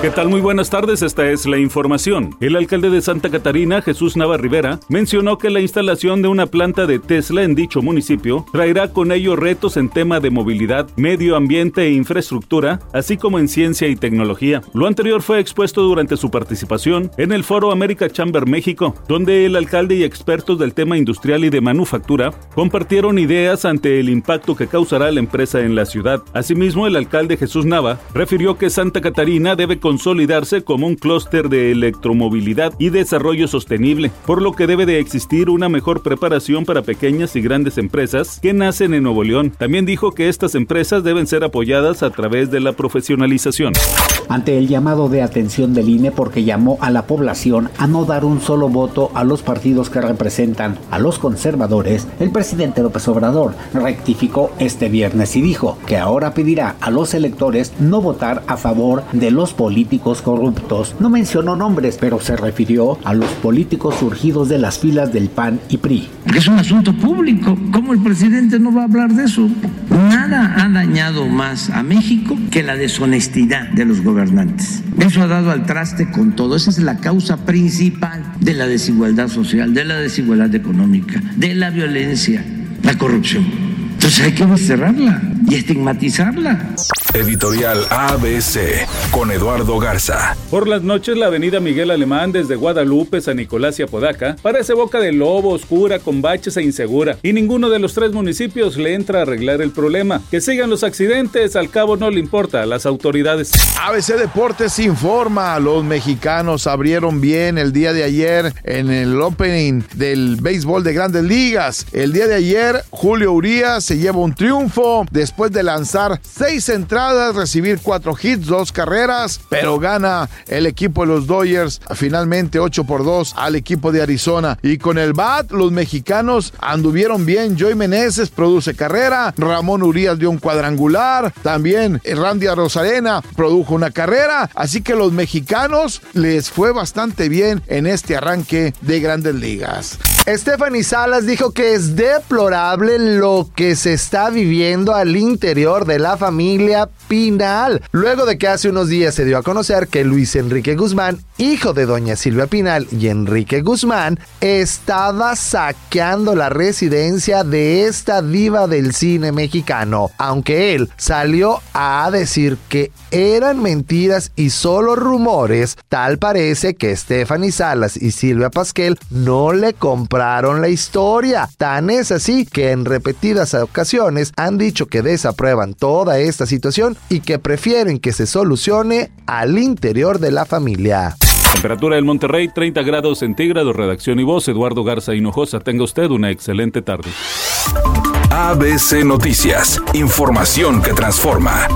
¿Qué tal? Muy buenas tardes, esta es la información. El alcalde de Santa Catarina, Jesús Nava Rivera, mencionó que la instalación de una planta de Tesla en dicho municipio traerá con ello retos en tema de movilidad, medio ambiente e infraestructura, así como en ciencia y tecnología. Lo anterior fue expuesto durante su participación en el Foro América Chamber México, donde el alcalde y expertos del tema industrial y de manufactura compartieron ideas ante el impacto que causará la empresa en la ciudad. Asimismo, el alcalde Jesús Nava refirió que Santa Catarina debe consolidarse como un clúster de electromovilidad y desarrollo sostenible, por lo que debe de existir una mejor preparación para pequeñas y grandes empresas que nacen en Nuevo León. También dijo que estas empresas deben ser apoyadas a través de la profesionalización. Ante el llamado de atención del INE porque llamó a la población a no dar un solo voto a los partidos que representan a los conservadores, el presidente López Obrador rectificó este viernes y dijo que ahora pedirá a los electores no votar a favor de los políticos políticos corruptos. No mencionó nombres, pero se refirió a los políticos surgidos de las filas del PAN y PRI. Es un asunto público. ¿Cómo el presidente no va a hablar de eso? Nada ha dañado más a México que la deshonestidad de los gobernantes. Eso ha dado al traste con todo. Esa es la causa principal de la desigualdad social, de la desigualdad económica, de la violencia, la corrupción. Entonces hay que cerrarla y estigmatizarla. Editorial ABC con Eduardo Garza. Por las noches la avenida Miguel Alemán desde Guadalupe, San Nicolás y Apodaca parece boca de lobo, oscura, con baches e insegura. Y ninguno de los tres municipios le entra a arreglar el problema. Que sigan los accidentes, al cabo no le importa a las autoridades. ABC Deportes informa, los mexicanos abrieron bien el día de ayer en el opening del béisbol de grandes ligas. El día de ayer Julio Urias se lleva un triunfo después de lanzar seis entradas recibir cuatro hits, dos carreras, pero gana el equipo de los Dodgers finalmente 8 por 2 al equipo de Arizona. Y con el BAT, los mexicanos anduvieron bien. Joey Meneses produce carrera, Ramón Urias dio un cuadrangular, también Randy Rosarena produjo una carrera. Así que los mexicanos les fue bastante bien en este arranque de grandes ligas. Stephanie Salas dijo que es deplorable lo que se está viviendo al interior de la familia Pinal, luego de que hace unos días se dio a conocer que Luis Enrique Guzmán, hijo de doña Silvia Pinal y Enrique Guzmán, estaba saqueando la residencia de esta diva del cine mexicano, aunque él salió a decir que eran mentiras y solo rumores, tal parece que Stephanie Salas y Silvia Pasquel no le compraron la historia. Tan es así que en repetidas ocasiones han dicho que desaprueban toda esta situación y que prefieren que se solucione al interior de la familia. Temperatura del Monterrey 30 grados centígrados, redacción y voz Eduardo Garza Hinojosa. Tenga usted una excelente tarde. ABC Noticias, información que transforma.